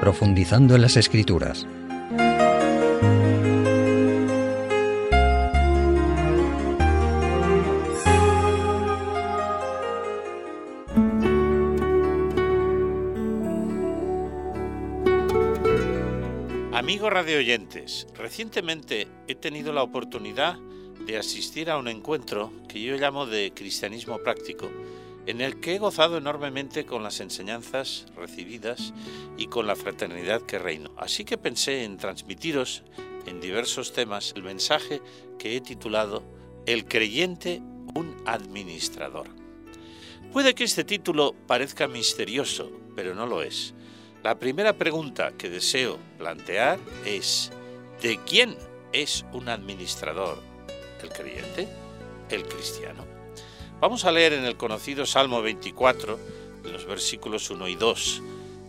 profundizando en las escrituras. Amigos radioyentes, recientemente he tenido la oportunidad de asistir a un encuentro que yo llamo de cristianismo práctico, en el que he gozado enormemente con las enseñanzas recibidas y con la fraternidad que reino. Así que pensé en transmitiros en diversos temas el mensaje que he titulado El creyente, un administrador. Puede que este título parezca misterioso, pero no lo es. La primera pregunta que deseo plantear es, ¿de quién es un administrador el creyente, el cristiano. Vamos a leer en el conocido Salmo 24, los versículos 1 y 2,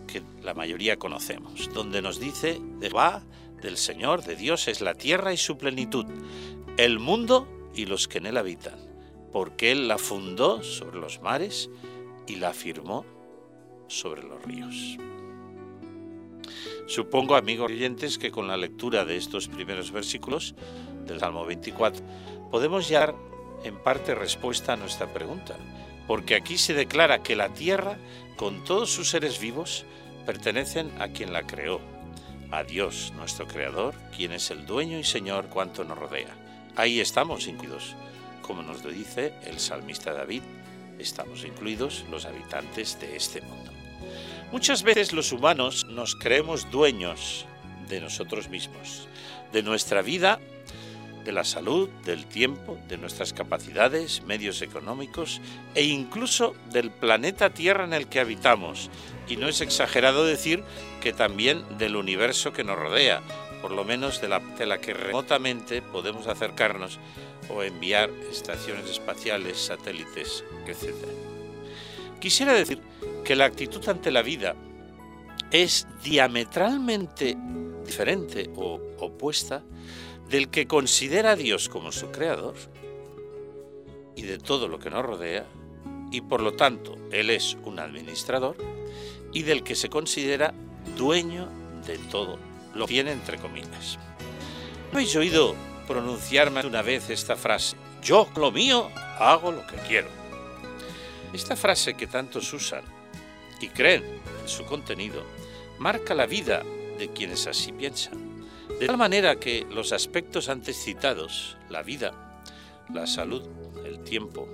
que la mayoría conocemos, donde nos dice, va del Señor, de Dios es la tierra y su plenitud, el mundo y los que en él habitan, porque Él la fundó sobre los mares y la afirmó sobre los ríos. Supongo, amigos oyentes, que con la lectura de estos primeros versículos del Salmo 24 podemos dar en parte respuesta a nuestra pregunta, porque aquí se declara que la tierra, con todos sus seres vivos, pertenecen a quien la creó, a Dios, nuestro Creador, quien es el dueño y Señor cuanto nos rodea. Ahí estamos incluidos, como nos lo dice el salmista David, estamos incluidos los habitantes de este mundo. Muchas veces los humanos nos creemos dueños de nosotros mismos, de nuestra vida, de la salud, del tiempo, de nuestras capacidades, medios económicos e incluso del planeta Tierra en el que habitamos. Y no es exagerado decir que también del universo que nos rodea, por lo menos de la, de la que remotamente podemos acercarnos o enviar estaciones espaciales, satélites, etc. Quisiera decir que la actitud ante la vida es diametralmente diferente o opuesta del que considera a Dios como su creador y de todo lo que nos rodea, y por lo tanto Él es un administrador, y del que se considera dueño de todo lo que tiene entre comillas. ¿Habéis oído pronunciar más de una vez esta frase? Yo, lo mío, hago lo que quiero. Esta frase que tantos usan y creen en su contenido marca la vida de quienes así piensan. De tal manera que los aspectos antes citados, la vida, la salud, el tiempo,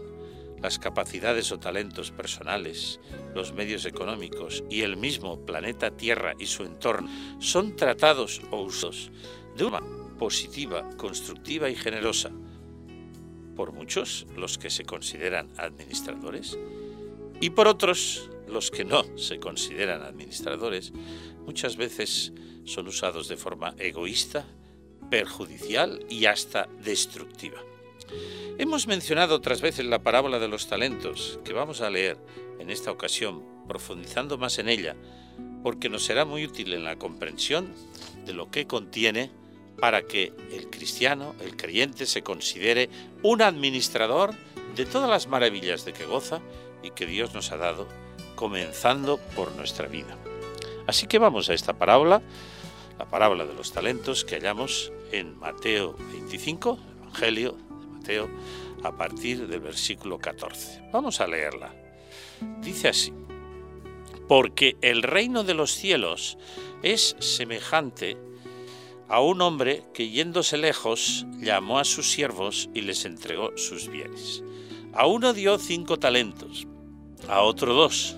las capacidades o talentos personales, los medios económicos y el mismo planeta Tierra y su entorno son tratados o usados de una forma positiva, constructiva y generosa. Por muchos, los que se consideran administradores, y por otros, los que no se consideran administradores, muchas veces son usados de forma egoísta, perjudicial y hasta destructiva. Hemos mencionado otras veces la parábola de los talentos, que vamos a leer en esta ocasión, profundizando más en ella, porque nos será muy útil en la comprensión de lo que contiene para que el cristiano, el creyente, se considere un administrador de todas las maravillas de que goza y que Dios nos ha dado, comenzando por nuestra vida. Así que vamos a esta parábola la parábola de los talentos que hallamos en Mateo 25, Evangelio de Mateo, a partir del versículo 14. Vamos a leerla. Dice así, porque el reino de los cielos es semejante a un hombre que yéndose lejos llamó a sus siervos y les entregó sus bienes. A uno dio cinco talentos, a otro dos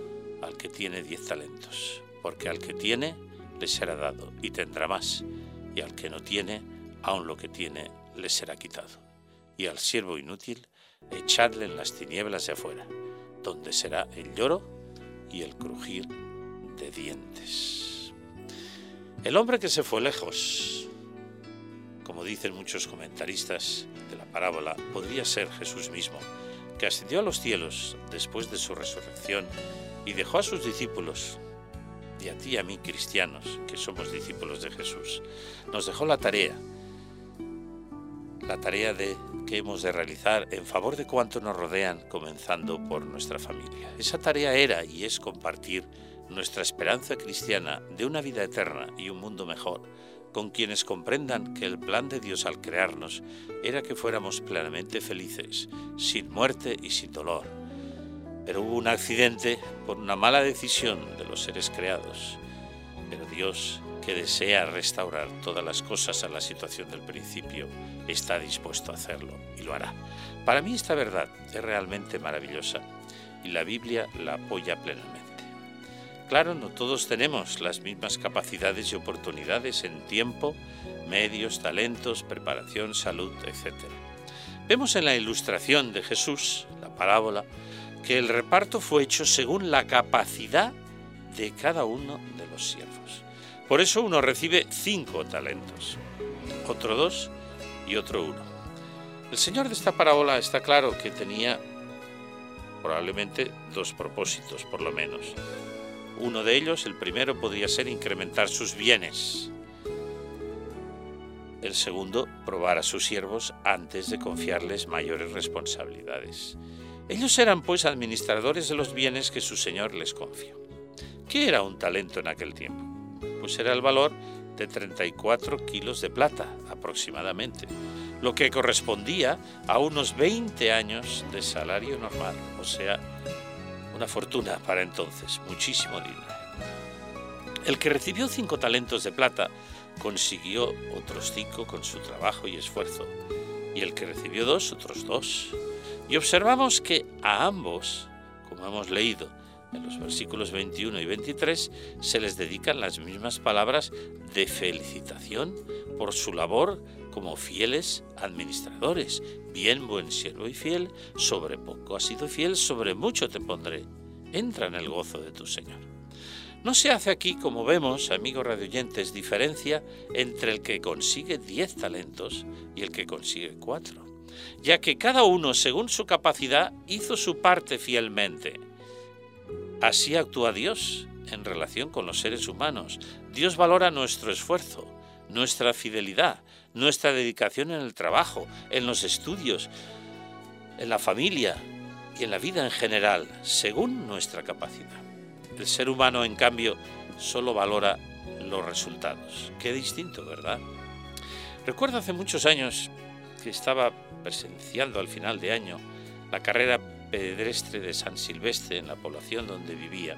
al que tiene diez talentos, porque al que tiene le será dado y tendrá más, y al que no tiene, aun lo que tiene le será quitado. Y al siervo inútil, echadle en las tinieblas de afuera, donde será el lloro y el crujir de dientes. El hombre que se fue lejos, como dicen muchos comentaristas de la parábola, podría ser Jesús mismo, que ascendió a los cielos después de su resurrección y dejó a sus discípulos, y a ti y a mí cristianos, que somos discípulos de Jesús, nos dejó la tarea, la tarea de que hemos de realizar en favor de cuantos nos rodean, comenzando por nuestra familia. Esa tarea era y es compartir nuestra esperanza cristiana de una vida eterna y un mundo mejor, con quienes comprendan que el plan de Dios al crearnos era que fuéramos plenamente felices, sin muerte y sin dolor. Pero hubo un accidente por una mala decisión de los seres creados. Pero Dios, que desea restaurar todas las cosas a la situación del principio, está dispuesto a hacerlo y lo hará. Para mí esta verdad es realmente maravillosa y la Biblia la apoya plenamente. Claro, no todos tenemos las mismas capacidades y oportunidades en tiempo, medios, talentos, preparación, salud, etc. Vemos en la ilustración de Jesús, la parábola, que el reparto fue hecho según la capacidad de cada uno de los siervos. Por eso uno recibe cinco talentos, otro dos y otro uno. El Señor de esta parábola está claro que tenía probablemente dos propósitos, por lo menos. Uno de ellos, el primero, podría ser incrementar sus bienes. El segundo, probar a sus siervos antes de confiarles mayores responsabilidades. Ellos eran pues administradores de los bienes que su Señor les confió. ¿Qué era un talento en aquel tiempo? Pues era el valor de 34 kilos de plata aproximadamente, lo que correspondía a unos 20 años de salario normal, o sea, una fortuna para entonces, muchísimo dinero. El que recibió cinco talentos de plata consiguió otros cinco con su trabajo y esfuerzo, y el que recibió dos, otros dos. Y observamos que a ambos, como hemos leído en los versículos 21 y 23, se les dedican las mismas palabras de felicitación por su labor como fieles administradores. Bien, buen siervo y fiel, sobre poco has sido fiel, sobre mucho te pondré. Entra en el gozo de tu Señor. No se hace aquí, como vemos, amigos radioyentes, diferencia entre el que consigue diez talentos y el que consigue cuatro, ya que cada uno, según su capacidad, hizo su parte fielmente. Así actúa Dios en relación con los seres humanos. Dios valora nuestro esfuerzo, nuestra fidelidad, nuestra dedicación en el trabajo, en los estudios, en la familia y en la vida en general, según nuestra capacidad. El ser humano, en cambio, solo valora los resultados. Qué distinto, ¿verdad? Recuerdo hace muchos años que estaba presenciando al final de año la carrera pedestre de San Silvestre en la población donde vivía.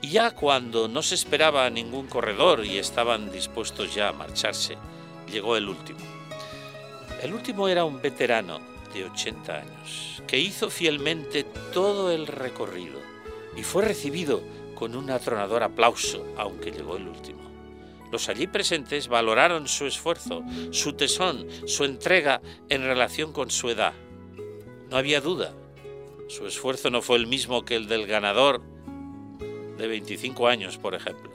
Y ya cuando no se esperaba ningún corredor y estaban dispuestos ya a marcharse, llegó el último. El último era un veterano de 80 años, que hizo fielmente todo el recorrido, y fue recibido con un atronador aplauso, aunque llegó el último. Los allí presentes valoraron su esfuerzo, su tesón, su entrega en relación con su edad. No había duda, su esfuerzo no fue el mismo que el del ganador de 25 años, por ejemplo.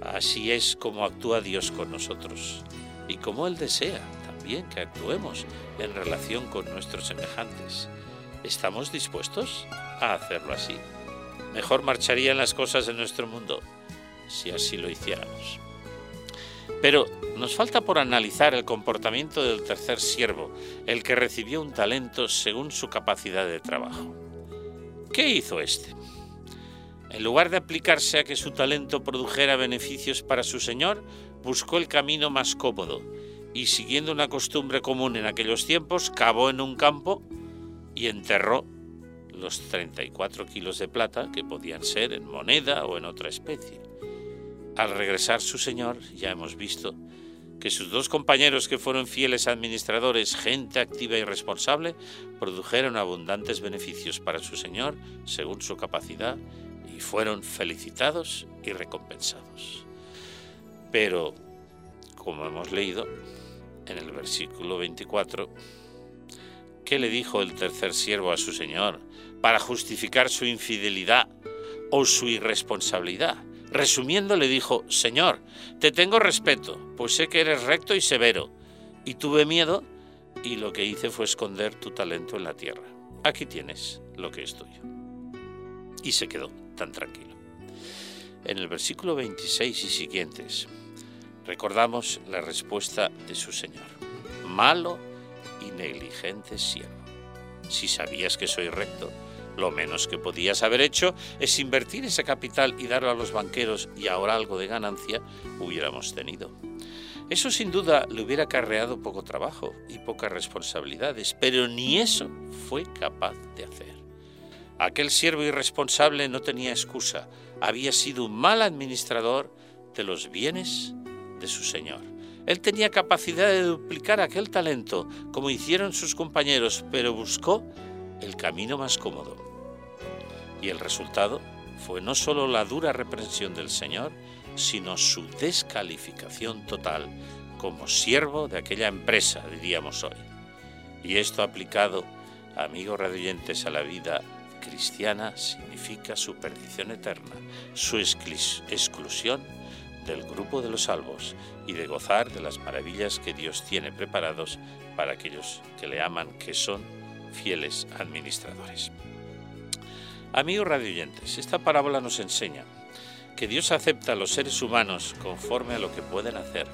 Así es como actúa Dios con nosotros y como Él desea también que actuemos en relación con nuestros semejantes. ¿Estamos dispuestos a hacerlo así? Mejor marcharían las cosas en nuestro mundo si así lo hiciéramos. Pero nos falta por analizar el comportamiento del tercer siervo, el que recibió un talento según su capacidad de trabajo. ¿Qué hizo este? En lugar de aplicarse a que su talento produjera beneficios para su señor, buscó el camino más cómodo y, siguiendo una costumbre común en aquellos tiempos, cavó en un campo y enterró los 34 kilos de plata que podían ser en moneda o en otra especie. Al regresar su señor, ya hemos visto que sus dos compañeros que fueron fieles administradores, gente activa y responsable, produjeron abundantes beneficios para su señor según su capacidad y fueron felicitados y recompensados. Pero, como hemos leído en el versículo 24, ¿qué le dijo el tercer siervo a su señor para justificar su infidelidad o su irresponsabilidad? Resumiendo, le dijo, Señor, te tengo respeto, pues sé que eres recto y severo, y tuve miedo, y lo que hice fue esconder tu talento en la tierra. Aquí tienes lo que es tuyo. Y se quedó tan tranquilo. En el versículo 26 y siguientes recordamos la respuesta de su Señor. Malo y negligente siervo. Si sabías que soy recto, lo menos que podías haber hecho es invertir ese capital y darlo a los banqueros y ahora algo de ganancia hubiéramos tenido. Eso sin duda le hubiera acarreado poco trabajo y pocas responsabilidades, pero ni eso fue capaz de hacer. Aquel siervo irresponsable no tenía excusa, había sido un mal administrador de los bienes de su señor. Él tenía capacidad de duplicar aquel talento, como hicieron sus compañeros, pero buscó el camino más cómodo. Y el resultado fue no solo la dura reprensión del Señor, sino su descalificación total como siervo de aquella empresa, diríamos hoy. Y esto aplicado, amigos radioyentes, a la vida cristiana significa su perdición eterna, su exclusión del grupo de los salvos y de gozar de las maravillas que Dios tiene preparados para aquellos que le aman, que son fieles administradores. Amigos radioyentes, esta parábola nos enseña que Dios acepta a los seres humanos conforme a lo que pueden hacer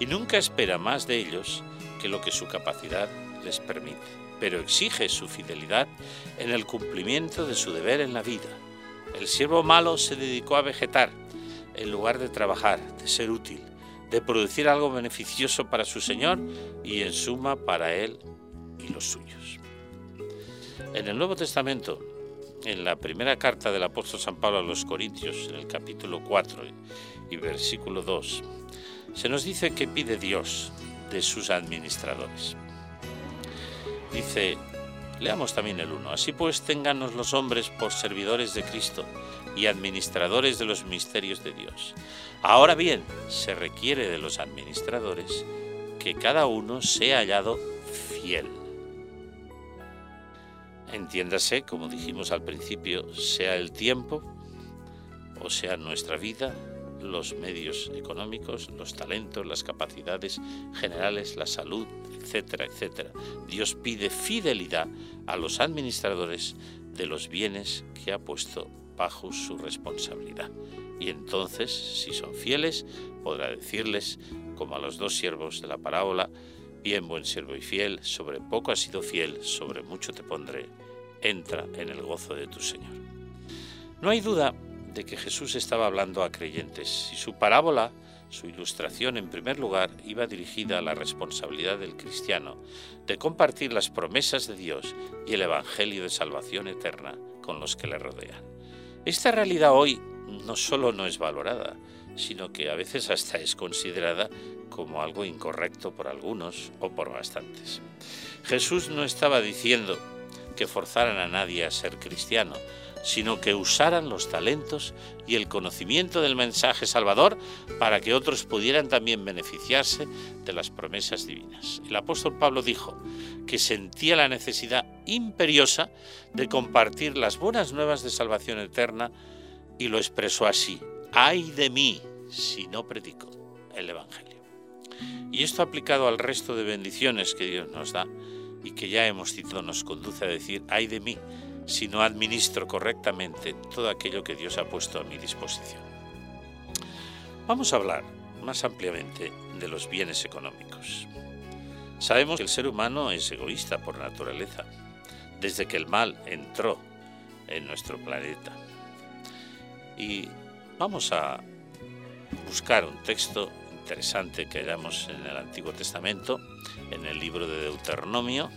y nunca espera más de ellos que lo que su capacidad les permite pero exige su fidelidad en el cumplimiento de su deber en la vida. El siervo malo se dedicó a vegetar en lugar de trabajar, de ser útil, de producir algo beneficioso para su Señor y en suma para él y los suyos. En el Nuevo Testamento, en la primera carta del apóstol San Pablo a los Corintios, en el capítulo 4 y versículo 2, se nos dice que pide Dios de sus administradores. Dice, leamos también el 1, así pues ténganos los hombres por servidores de Cristo y administradores de los misterios de Dios. Ahora bien, se requiere de los administradores que cada uno sea hallado fiel. Entiéndase, como dijimos al principio, sea el tiempo o sea nuestra vida, los medios económicos, los talentos, las capacidades generales, la salud, etcétera, etcétera. Dios pide fidelidad a los administradores de los bienes que ha puesto bajo su responsabilidad. Y entonces, si son fieles, podrá decirles, como a los dos siervos de la parábola, bien buen siervo y fiel, sobre poco has sido fiel, sobre mucho te pondré, entra en el gozo de tu Señor. No hay duda de que Jesús estaba hablando a creyentes y su parábola, su ilustración en primer lugar, iba dirigida a la responsabilidad del cristiano de compartir las promesas de Dios y el Evangelio de salvación eterna con los que le rodean. Esta realidad hoy no solo no es valorada, sino que a veces hasta es considerada como algo incorrecto por algunos o por bastantes. Jesús no estaba diciendo que forzaran a nadie a ser cristiano, sino que usaran los talentos y el conocimiento del mensaje salvador para que otros pudieran también beneficiarse de las promesas divinas. El apóstol Pablo dijo que sentía la necesidad imperiosa de compartir las buenas nuevas de salvación eterna y lo expresó así, ay de mí si no predico el Evangelio. Y esto aplicado al resto de bendiciones que Dios nos da y que ya hemos citado nos conduce a decir, ay de mí si no administro correctamente todo aquello que Dios ha puesto a mi disposición. Vamos a hablar más ampliamente de los bienes económicos. Sabemos que el ser humano es egoísta por naturaleza, desde que el mal entró en nuestro planeta. Y vamos a buscar un texto interesante que hallamos en el Antiguo Testamento, en el libro de Deuteronomio,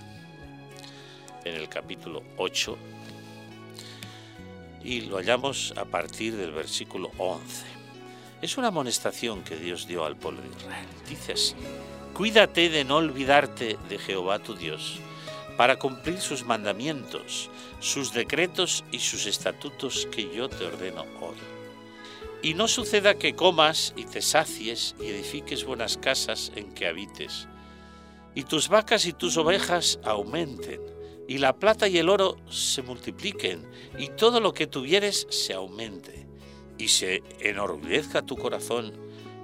en el capítulo 8, y lo hallamos a partir del versículo 11. Es una amonestación que Dios dio al pueblo de Israel. Dice así, cuídate de no olvidarte de Jehová tu Dios, para cumplir sus mandamientos, sus decretos y sus estatutos que yo te ordeno hoy. Y no suceda que comas y te sacies y edifiques buenas casas en que habites, y tus vacas y tus ovejas aumenten, y la plata y el oro se multipliquen, y todo lo que tuvieres se aumente, y se enorgullezca tu corazón,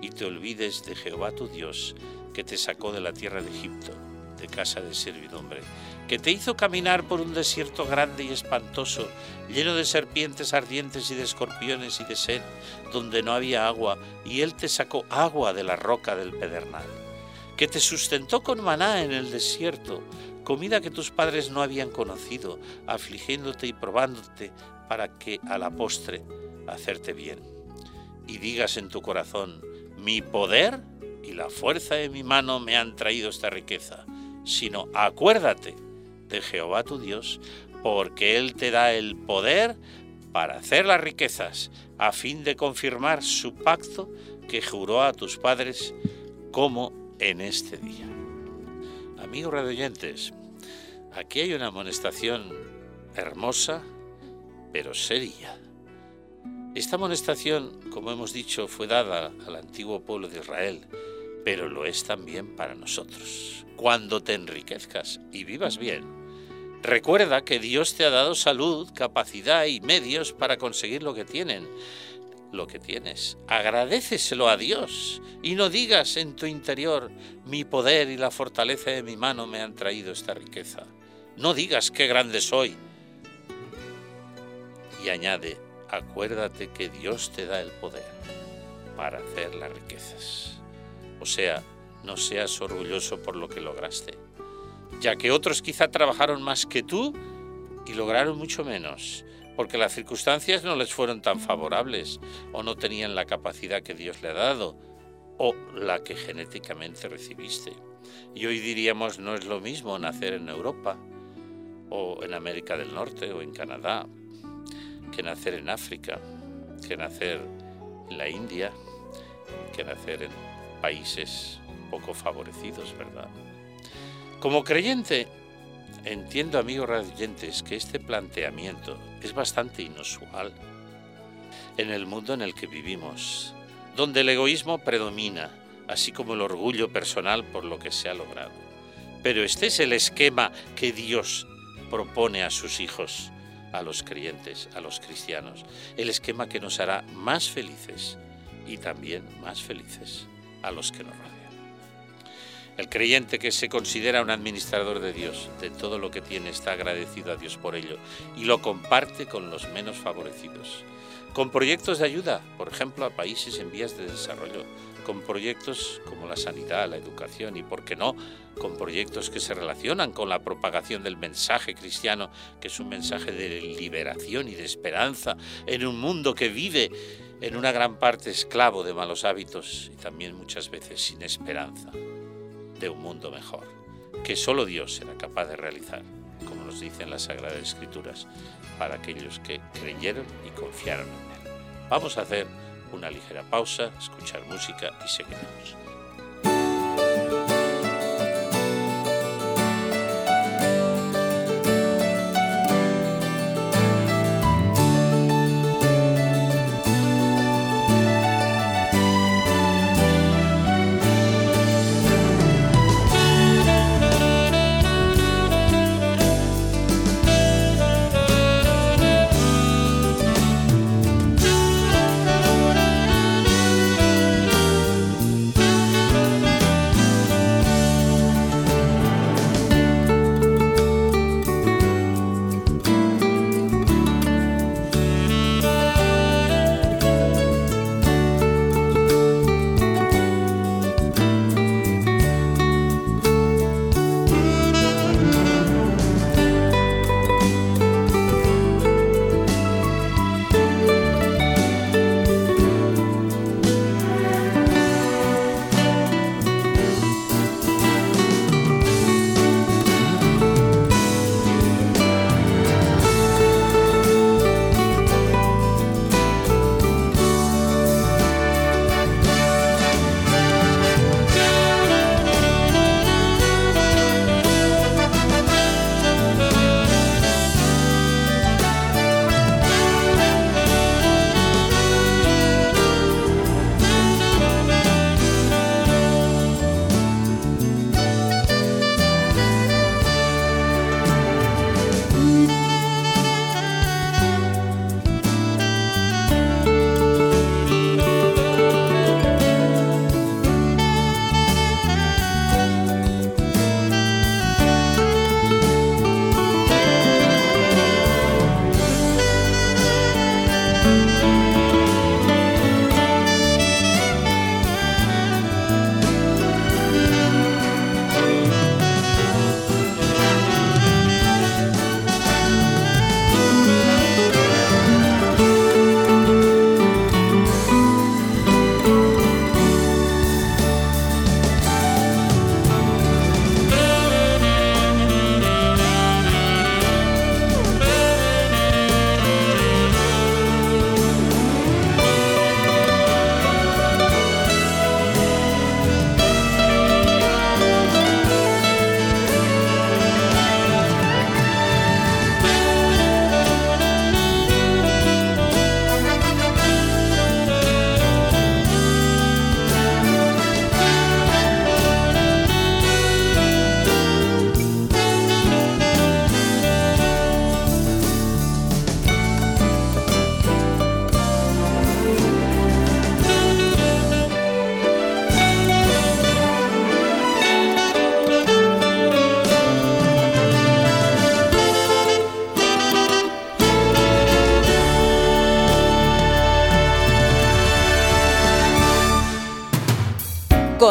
y te olvides de Jehová tu Dios, que te sacó de la tierra de Egipto, de casa de servidumbre, que te hizo caminar por un desierto grande y espantoso, lleno de serpientes ardientes y de escorpiones y de sed, donde no había agua, y él te sacó agua de la roca del pedernal, que te sustentó con maná en el desierto, comida que tus padres no habían conocido, afligiéndote y probándote para que a la postre hacerte bien. Y digas en tu corazón, mi poder y la fuerza de mi mano me han traído esta riqueza, sino acuérdate de Jehová tu Dios, porque Él te da el poder para hacer las riquezas, a fin de confirmar su pacto que juró a tus padres como en este día. Amigos radioyentes, aquí hay una amonestación hermosa, pero seria. Esta amonestación, como hemos dicho, fue dada al antiguo pueblo de Israel, pero lo es también para nosotros. Cuando te enriquezcas y vivas bien, recuerda que Dios te ha dado salud, capacidad y medios para conseguir lo que tienen lo que tienes. Agradeceselo a Dios y no digas en tu interior, mi poder y la fortaleza de mi mano me han traído esta riqueza. No digas qué grande soy. Y añade, acuérdate que Dios te da el poder para hacer las riquezas. O sea, no seas orgulloso por lo que lograste, ya que otros quizá trabajaron más que tú y lograron mucho menos porque las circunstancias no les fueron tan favorables o no tenían la capacidad que Dios le ha dado o la que genéticamente recibiste. Y hoy diríamos no es lo mismo nacer en Europa o en América del Norte o en Canadá que nacer en África, que nacer en la India, que nacer en países poco favorecidos, ¿verdad? Como creyente, Entiendo, amigos radiantes, que este planteamiento es bastante inusual en el mundo en el que vivimos, donde el egoísmo predomina, así como el orgullo personal por lo que se ha logrado. Pero este es el esquema que Dios propone a sus hijos, a los creyentes, a los cristianos, el esquema que nos hará más felices y también más felices a los que nos rodean. El creyente que se considera un administrador de Dios, de todo lo que tiene, está agradecido a Dios por ello y lo comparte con los menos favorecidos. Con proyectos de ayuda, por ejemplo, a países en vías de desarrollo, con proyectos como la sanidad, la educación y, por qué no, con proyectos que se relacionan con la propagación del mensaje cristiano, que es un mensaje de liberación y de esperanza en un mundo que vive en una gran parte esclavo de malos hábitos y también muchas veces sin esperanza de un mundo mejor, que solo Dios será capaz de realizar, como nos dicen las Sagradas Escrituras, para aquellos que creyeron y confiaron en Él. Vamos a hacer una ligera pausa, escuchar música y seguiremos.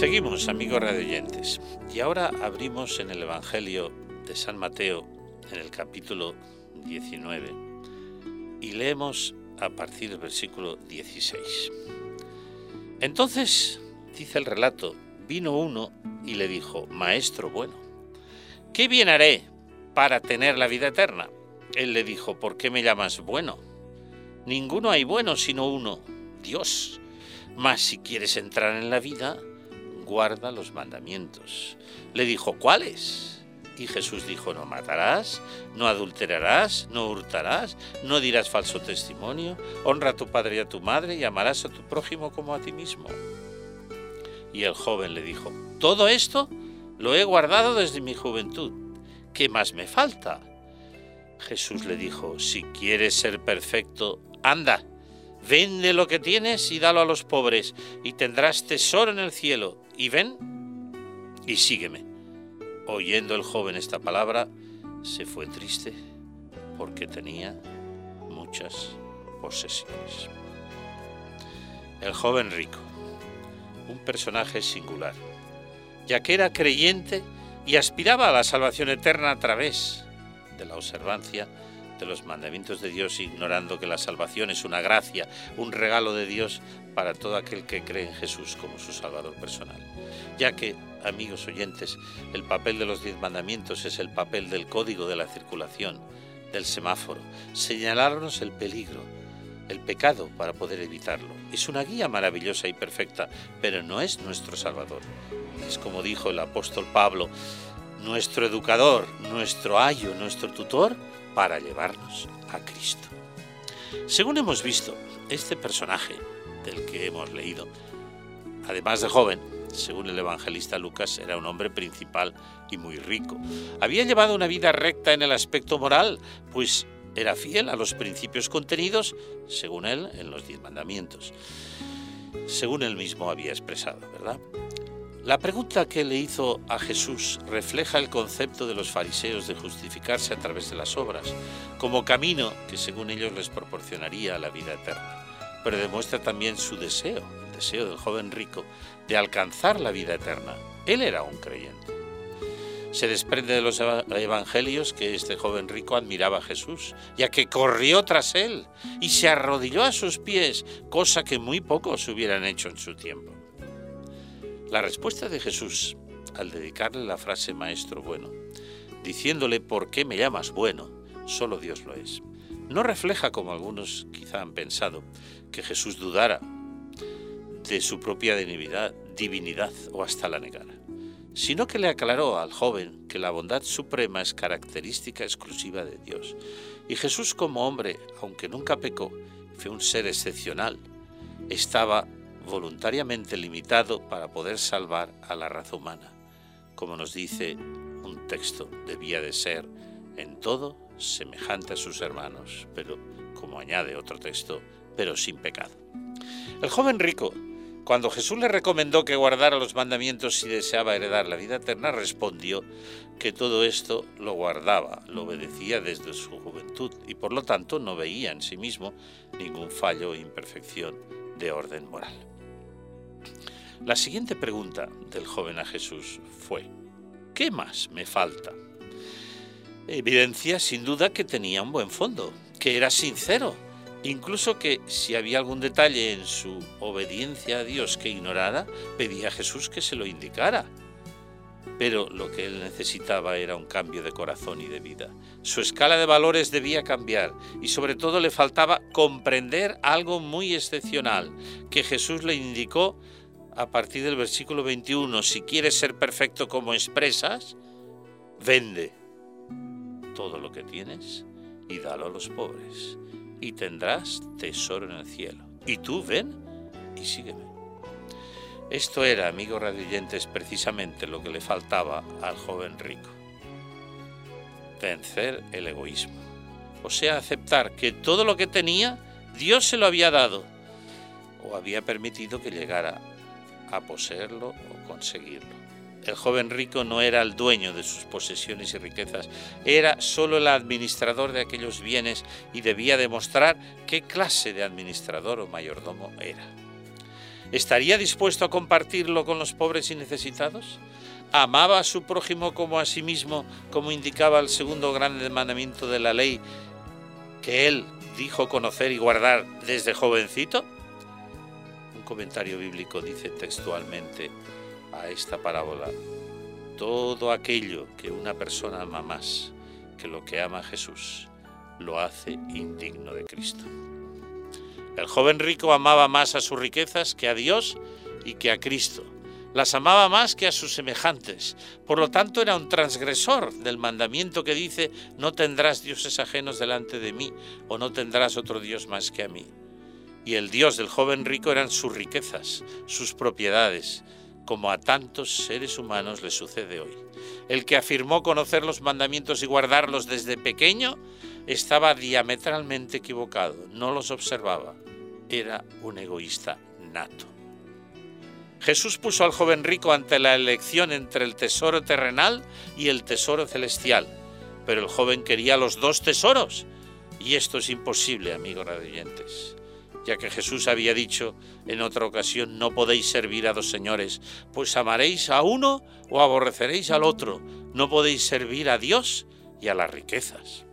Seguimos, amigos radioyentes, y ahora abrimos en el Evangelio de San Mateo, en el capítulo 19, y leemos a partir del versículo 16. Entonces, dice el relato, vino uno y le dijo, Maestro bueno, ¿qué bien haré para tener la vida eterna? Él le dijo, ¿por qué me llamas bueno? Ninguno hay bueno sino uno, Dios. Mas si quieres entrar en la vida, guarda los mandamientos. Le dijo, ¿cuáles? Y Jesús dijo, no matarás, no adulterarás, no hurtarás, no dirás falso testimonio, honra a tu padre y a tu madre y amarás a tu prójimo como a ti mismo. Y el joven le dijo, todo esto lo he guardado desde mi juventud. ¿Qué más me falta? Jesús le dijo, si quieres ser perfecto, anda, vende lo que tienes y dalo a los pobres, y tendrás tesoro en el cielo, y ven y sígueme. Oyendo el joven esta palabra, se fue triste porque tenía muchas posesiones. El joven rico un personaje singular, ya que era creyente y aspiraba a la salvación eterna a través de la observancia los mandamientos de Dios, ignorando que la salvación es una gracia, un regalo de Dios para todo aquel que cree en Jesús como su Salvador personal. Ya que, amigos oyentes, el papel de los diez mandamientos es el papel del código de la circulación, del semáforo, señalarnos el peligro, el pecado para poder evitarlo. Es una guía maravillosa y perfecta, pero no es nuestro Salvador. Es como dijo el apóstol Pablo, nuestro educador, nuestro ayo, nuestro tutor para llevarnos a Cristo. Según hemos visto, este personaje del que hemos leído, además de joven, según el evangelista Lucas, era un hombre principal y muy rico. Había llevado una vida recta en el aspecto moral, pues era fiel a los principios contenidos, según él, en los diez mandamientos, según él mismo había expresado, ¿verdad? La pregunta que le hizo a Jesús refleja el concepto de los fariseos de justificarse a través de las obras, como camino que según ellos les proporcionaría la vida eterna, pero demuestra también su deseo, el deseo del joven rico, de alcanzar la vida eterna. Él era un creyente. Se desprende de los evangelios que este joven rico admiraba a Jesús, ya que corrió tras él y se arrodilló a sus pies, cosa que muy pocos hubieran hecho en su tiempo. La respuesta de Jesús al dedicarle la frase maestro bueno, diciéndole ¿por qué me llamas bueno? Solo Dios lo es. No refleja, como algunos quizá han pensado, que Jesús dudara de su propia divinidad, divinidad o hasta la negara sino que le aclaró al joven que la bondad suprema es característica exclusiva de Dios. Y Jesús como hombre, aunque nunca pecó, fue un ser excepcional, estaba voluntariamente limitado para poder salvar a la raza humana. Como nos dice un texto, debía de ser en todo semejante a sus hermanos, pero como añade otro texto, pero sin pecado. El joven rico cuando Jesús le recomendó que guardara los mandamientos si deseaba heredar la vida eterna, respondió que todo esto lo guardaba, lo obedecía desde su juventud y por lo tanto no veía en sí mismo ningún fallo o imperfección de orden moral. La siguiente pregunta del joven a Jesús fue, ¿qué más me falta? Evidencia sin duda que tenía un buen fondo, que era sincero Incluso que si había algún detalle en su obediencia a Dios que ignorara, pedía a Jesús que se lo indicara. Pero lo que él necesitaba era un cambio de corazón y de vida. Su escala de valores debía cambiar y sobre todo le faltaba comprender algo muy excepcional que Jesús le indicó a partir del versículo 21. Si quieres ser perfecto como expresas, vende todo lo que tienes y dalo a los pobres, y tendrás tesoro en el cielo. Y tú ven y sígueme. Esto era, amigos radioyentes, precisamente lo que le faltaba al joven rico. Vencer el egoísmo. O sea, aceptar que todo lo que tenía, Dios se lo había dado o había permitido que llegara a poseerlo o conseguirlo. El joven rico no era el dueño de sus posesiones y riquezas, era solo el administrador de aquellos bienes y debía demostrar qué clase de administrador o mayordomo era. ¿Estaría dispuesto a compartirlo con los pobres y necesitados? ¿Amaba a su prójimo como a sí mismo, como indicaba el segundo gran mandamiento de la ley que él dijo conocer y guardar desde jovencito? Un comentario bíblico dice textualmente, a esta parábola todo aquello que una persona ama más que lo que ama Jesús lo hace indigno de Cristo. El joven rico amaba más a sus riquezas que a Dios y que a Cristo. Las amaba más que a sus semejantes. Por lo tanto, era un transgresor del mandamiento que dice, no tendrás dioses ajenos delante de mí, o no tendrás otro Dios más que a mí. Y el Dios del joven rico eran sus riquezas, sus propiedades, como a tantos seres humanos le sucede hoy. El que afirmó conocer los mandamientos y guardarlos desde pequeño estaba diametralmente equivocado, no los observaba, era un egoísta nato. Jesús puso al joven rico ante la elección entre el tesoro terrenal y el tesoro celestial, pero el joven quería los dos tesoros, y esto es imposible, amigos radiantes ya que Jesús había dicho en otra ocasión, no podéis servir a dos señores, pues amaréis a uno o aborreceréis al otro, no podéis servir a Dios y a las riquezas.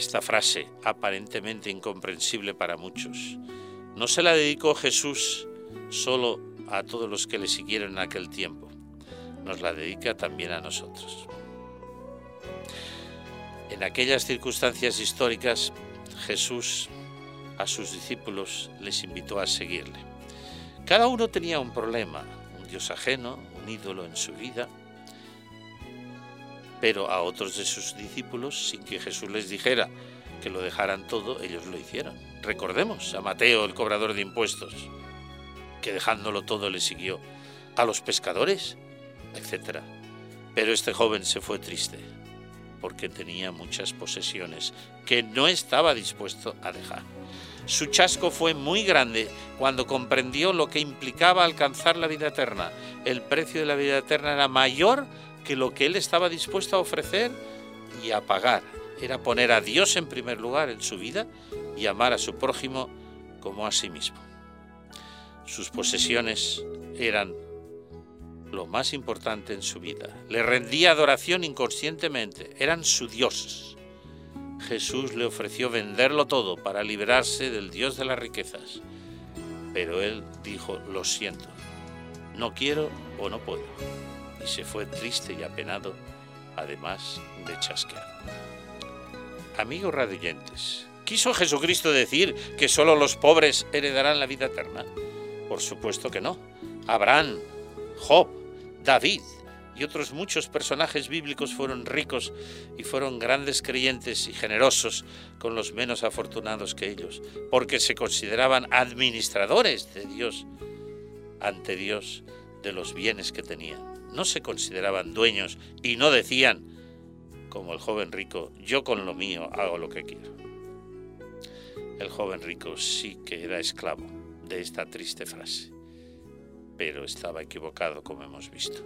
Esta frase, aparentemente incomprensible para muchos, no se la dedicó Jesús solo a todos los que le siguieron en aquel tiempo, nos la dedica también a nosotros. En aquellas circunstancias históricas, Jesús a sus discípulos les invitó a seguirle. Cada uno tenía un problema, un dios ajeno, un ídolo en su vida, pero a otros de sus discípulos, sin que Jesús les dijera que lo dejaran todo, ellos lo hicieron. Recordemos a Mateo, el cobrador de impuestos, que dejándolo todo le siguió, a los pescadores, etc. Pero este joven se fue triste, porque tenía muchas posesiones que no estaba dispuesto a dejar. Su chasco fue muy grande cuando comprendió lo que implicaba alcanzar la vida eterna. El precio de la vida eterna era mayor que lo que él estaba dispuesto a ofrecer y a pagar. Era poner a Dios en primer lugar en su vida y amar a su prójimo como a sí mismo. Sus posesiones eran lo más importante en su vida. Le rendía adoración inconscientemente. Eran su Dios. Jesús le ofreció venderlo todo para liberarse del Dios de las riquezas. Pero él dijo, lo siento, no quiero o no puedo. Y se fue triste y apenado, además de chasqueado. Amigos radioyentes, ¿quiso Jesucristo decir que solo los pobres heredarán la vida eterna? Por supuesto que no. Abraham, Job, David, y otros muchos personajes bíblicos fueron ricos y fueron grandes creyentes y generosos con los menos afortunados que ellos, porque se consideraban administradores de Dios ante Dios de los bienes que tenían. No se consideraban dueños y no decían, como el joven rico, yo con lo mío hago lo que quiero. El joven rico sí que era esclavo de esta triste frase, pero estaba equivocado como hemos visto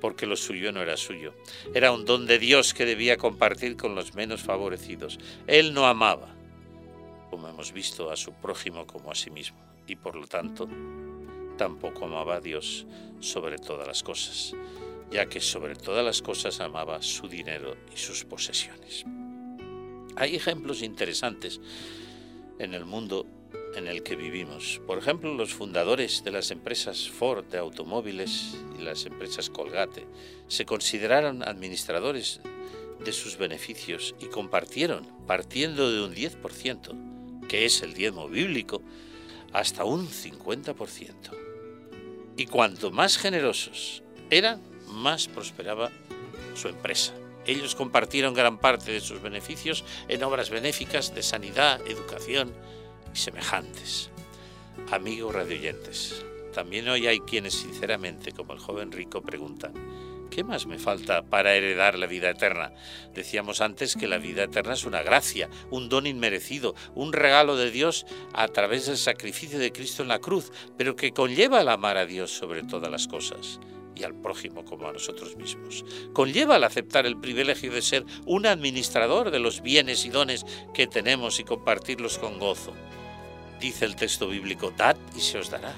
porque lo suyo no era suyo. Era un don de Dios que debía compartir con los menos favorecidos. Él no amaba, como hemos visto, a su prójimo como a sí mismo, y por lo tanto tampoco amaba a Dios sobre todas las cosas, ya que sobre todas las cosas amaba su dinero y sus posesiones. Hay ejemplos interesantes en el mundo en el que vivimos. Por ejemplo, los fundadores de las empresas Ford de automóviles y las empresas Colgate se consideraron administradores de sus beneficios y compartieron, partiendo de un 10%, que es el diezmo bíblico, hasta un 50%. Y cuanto más generosos eran, más prosperaba su empresa. Ellos compartieron gran parte de sus beneficios en obras benéficas de sanidad, educación y semejantes. Amigos radioyentes, también hoy hay quienes sinceramente, como el joven rico, preguntan, ¿qué más me falta para heredar la vida eterna? Decíamos antes que la vida eterna es una gracia, un don inmerecido, un regalo de Dios a través del sacrificio de Cristo en la cruz, pero que conlleva el amar a Dios sobre todas las cosas y al prójimo como a nosotros mismos. Conlleva el aceptar el privilegio de ser un administrador de los bienes y dones que tenemos y compartirlos con gozo. Dice el texto bíblico, dad y se os dará.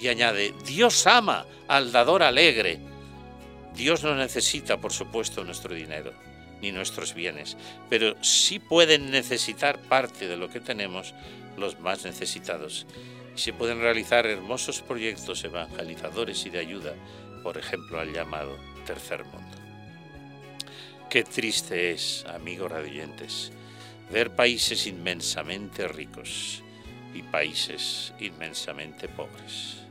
Y añade, Dios ama al dador alegre. Dios no necesita, por supuesto, nuestro dinero ni nuestros bienes, pero sí pueden necesitar parte de lo que tenemos los más necesitados. Y se pueden realizar hermosos proyectos evangelizadores y de ayuda por ejemplo, al llamado tercer mundo. Qué triste es, amigos radiantes, ver países inmensamente ricos y países inmensamente pobres.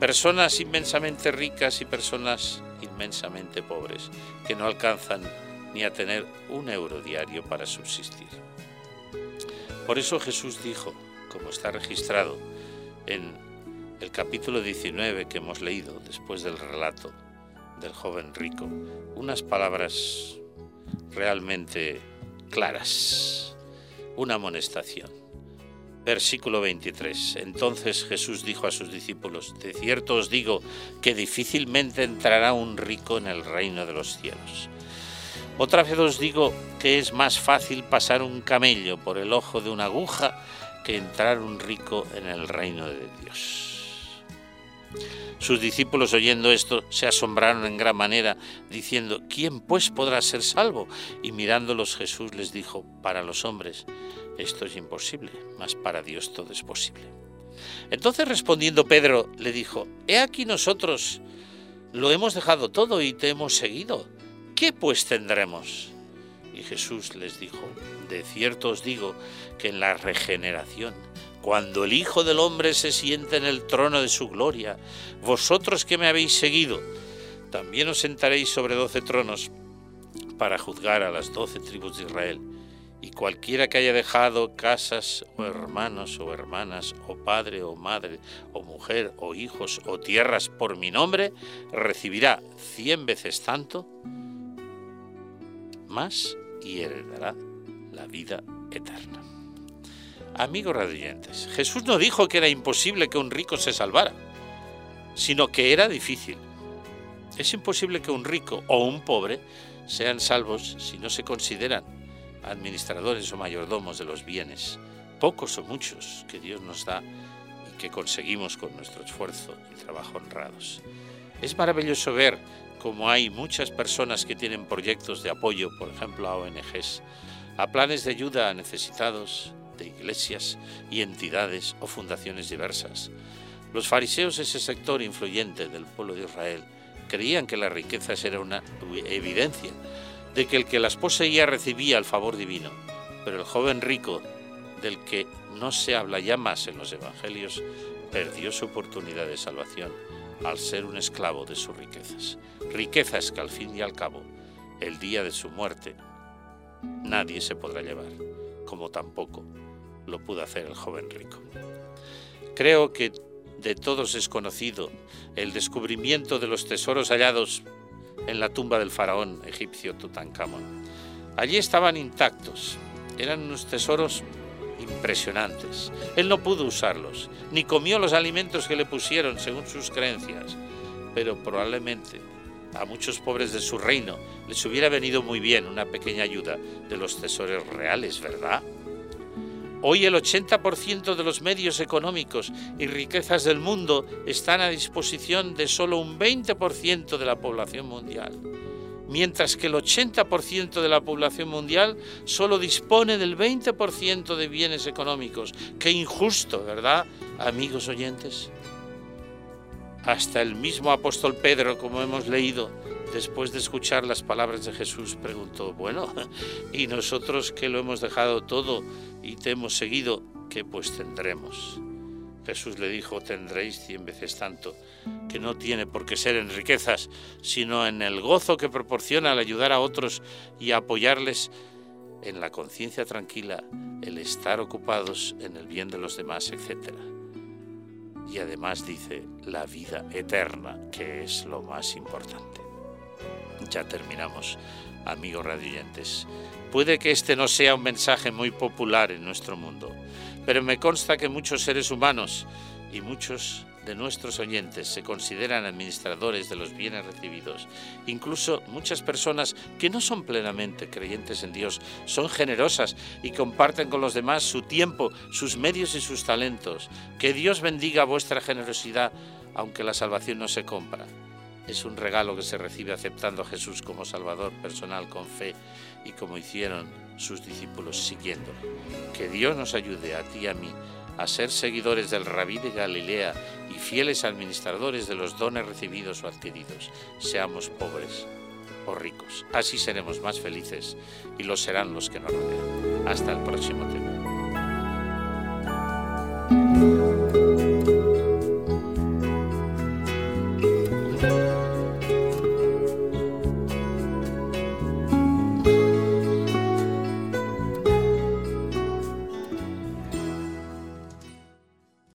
Personas inmensamente ricas y personas inmensamente pobres que no alcanzan ni a tener un euro diario para subsistir. Por eso Jesús dijo, como está registrado en el capítulo 19 que hemos leído después del relato del joven rico, unas palabras realmente claras, una amonestación. Versículo 23. Entonces Jesús dijo a sus discípulos, de cierto os digo que difícilmente entrará un rico en el reino de los cielos. Otra vez os digo que es más fácil pasar un camello por el ojo de una aguja que entrar un rico en el reino de Dios. Sus discípulos oyendo esto se asombraron en gran manera, diciendo, ¿quién pues podrá ser salvo? Y mirándolos Jesús les dijo, para los hombres esto es imposible, mas para Dios todo es posible. Entonces respondiendo Pedro le dijo, He aquí nosotros lo hemos dejado todo y te hemos seguido. ¿Qué pues tendremos? Y Jesús les dijo, De cierto os digo que en la regeneración, cuando el Hijo del Hombre se siente en el trono de su gloria, vosotros que me habéis seguido, también os sentaréis sobre doce tronos para juzgar a las doce tribus de Israel. Y cualquiera que haya dejado casas o hermanos o hermanas o padre o madre o mujer o hijos o tierras por mi nombre, recibirá cien veces tanto más y heredará la vida eterna. Amigos radiantes, Jesús no dijo que era imposible que un rico se salvara, sino que era difícil. Es imposible que un rico o un pobre sean salvos si no se consideran administradores o mayordomos de los bienes, pocos o muchos que Dios nos da y que conseguimos con nuestro esfuerzo y trabajo honrados. Es maravilloso ver cómo hay muchas personas que tienen proyectos de apoyo, por ejemplo a ONGs, a planes de ayuda a necesitados, de iglesias y entidades o fundaciones diversas. Los fariseos, ese sector influyente del pueblo de Israel, creían que las riquezas era una evidencia de que el que las poseía recibía el favor divino, pero el joven rico, del que no se habla ya más en los evangelios, perdió su oportunidad de salvación al ser un esclavo de sus riquezas. Riquezas que al fin y al cabo, el día de su muerte, nadie se podrá llevar, como tampoco lo pudo hacer el joven rico. Creo que de todos es conocido el descubrimiento de los tesoros hallados en la tumba del faraón egipcio Tutankamón. Allí estaban intactos, eran unos tesoros impresionantes. Él no pudo usarlos, ni comió los alimentos que le pusieron según sus creencias, pero probablemente a muchos pobres de su reino les hubiera venido muy bien una pequeña ayuda de los tesoros reales, ¿verdad? Hoy el 80% de los medios económicos y riquezas del mundo están a disposición de solo un 20% de la población mundial, mientras que el 80% de la población mundial solo dispone del 20% de bienes económicos. Qué injusto, ¿verdad, amigos oyentes? Hasta el mismo apóstol Pedro, como hemos leído, después de escuchar las palabras de Jesús, preguntó, bueno, ¿y nosotros que lo hemos dejado todo y te hemos seguido, qué pues tendremos? Jesús le dijo, tendréis cien veces tanto, que no tiene por qué ser en riquezas, sino en el gozo que proporciona al ayudar a otros y apoyarles en la conciencia tranquila, el estar ocupados en el bien de los demás, etc. Y además dice la vida eterna, que es lo más importante. Ya terminamos, amigos radioyentes. Puede que este no sea un mensaje muy popular en nuestro mundo, pero me consta que muchos seres humanos y muchos de nuestros oyentes se consideran administradores de los bienes recibidos. Incluso muchas personas que no son plenamente creyentes en Dios son generosas y comparten con los demás su tiempo, sus medios y sus talentos. Que Dios bendiga vuestra generosidad, aunque la salvación no se compra. Es un regalo que se recibe aceptando a Jesús como Salvador personal con fe y como hicieron sus discípulos siguiéndolo. Que Dios nos ayude a ti y a mí a ser seguidores del rabí de Galilea y fieles administradores de los dones recibidos o adquiridos, seamos pobres o ricos. Así seremos más felices y lo serán los que nos rodean. Hasta el próximo tema.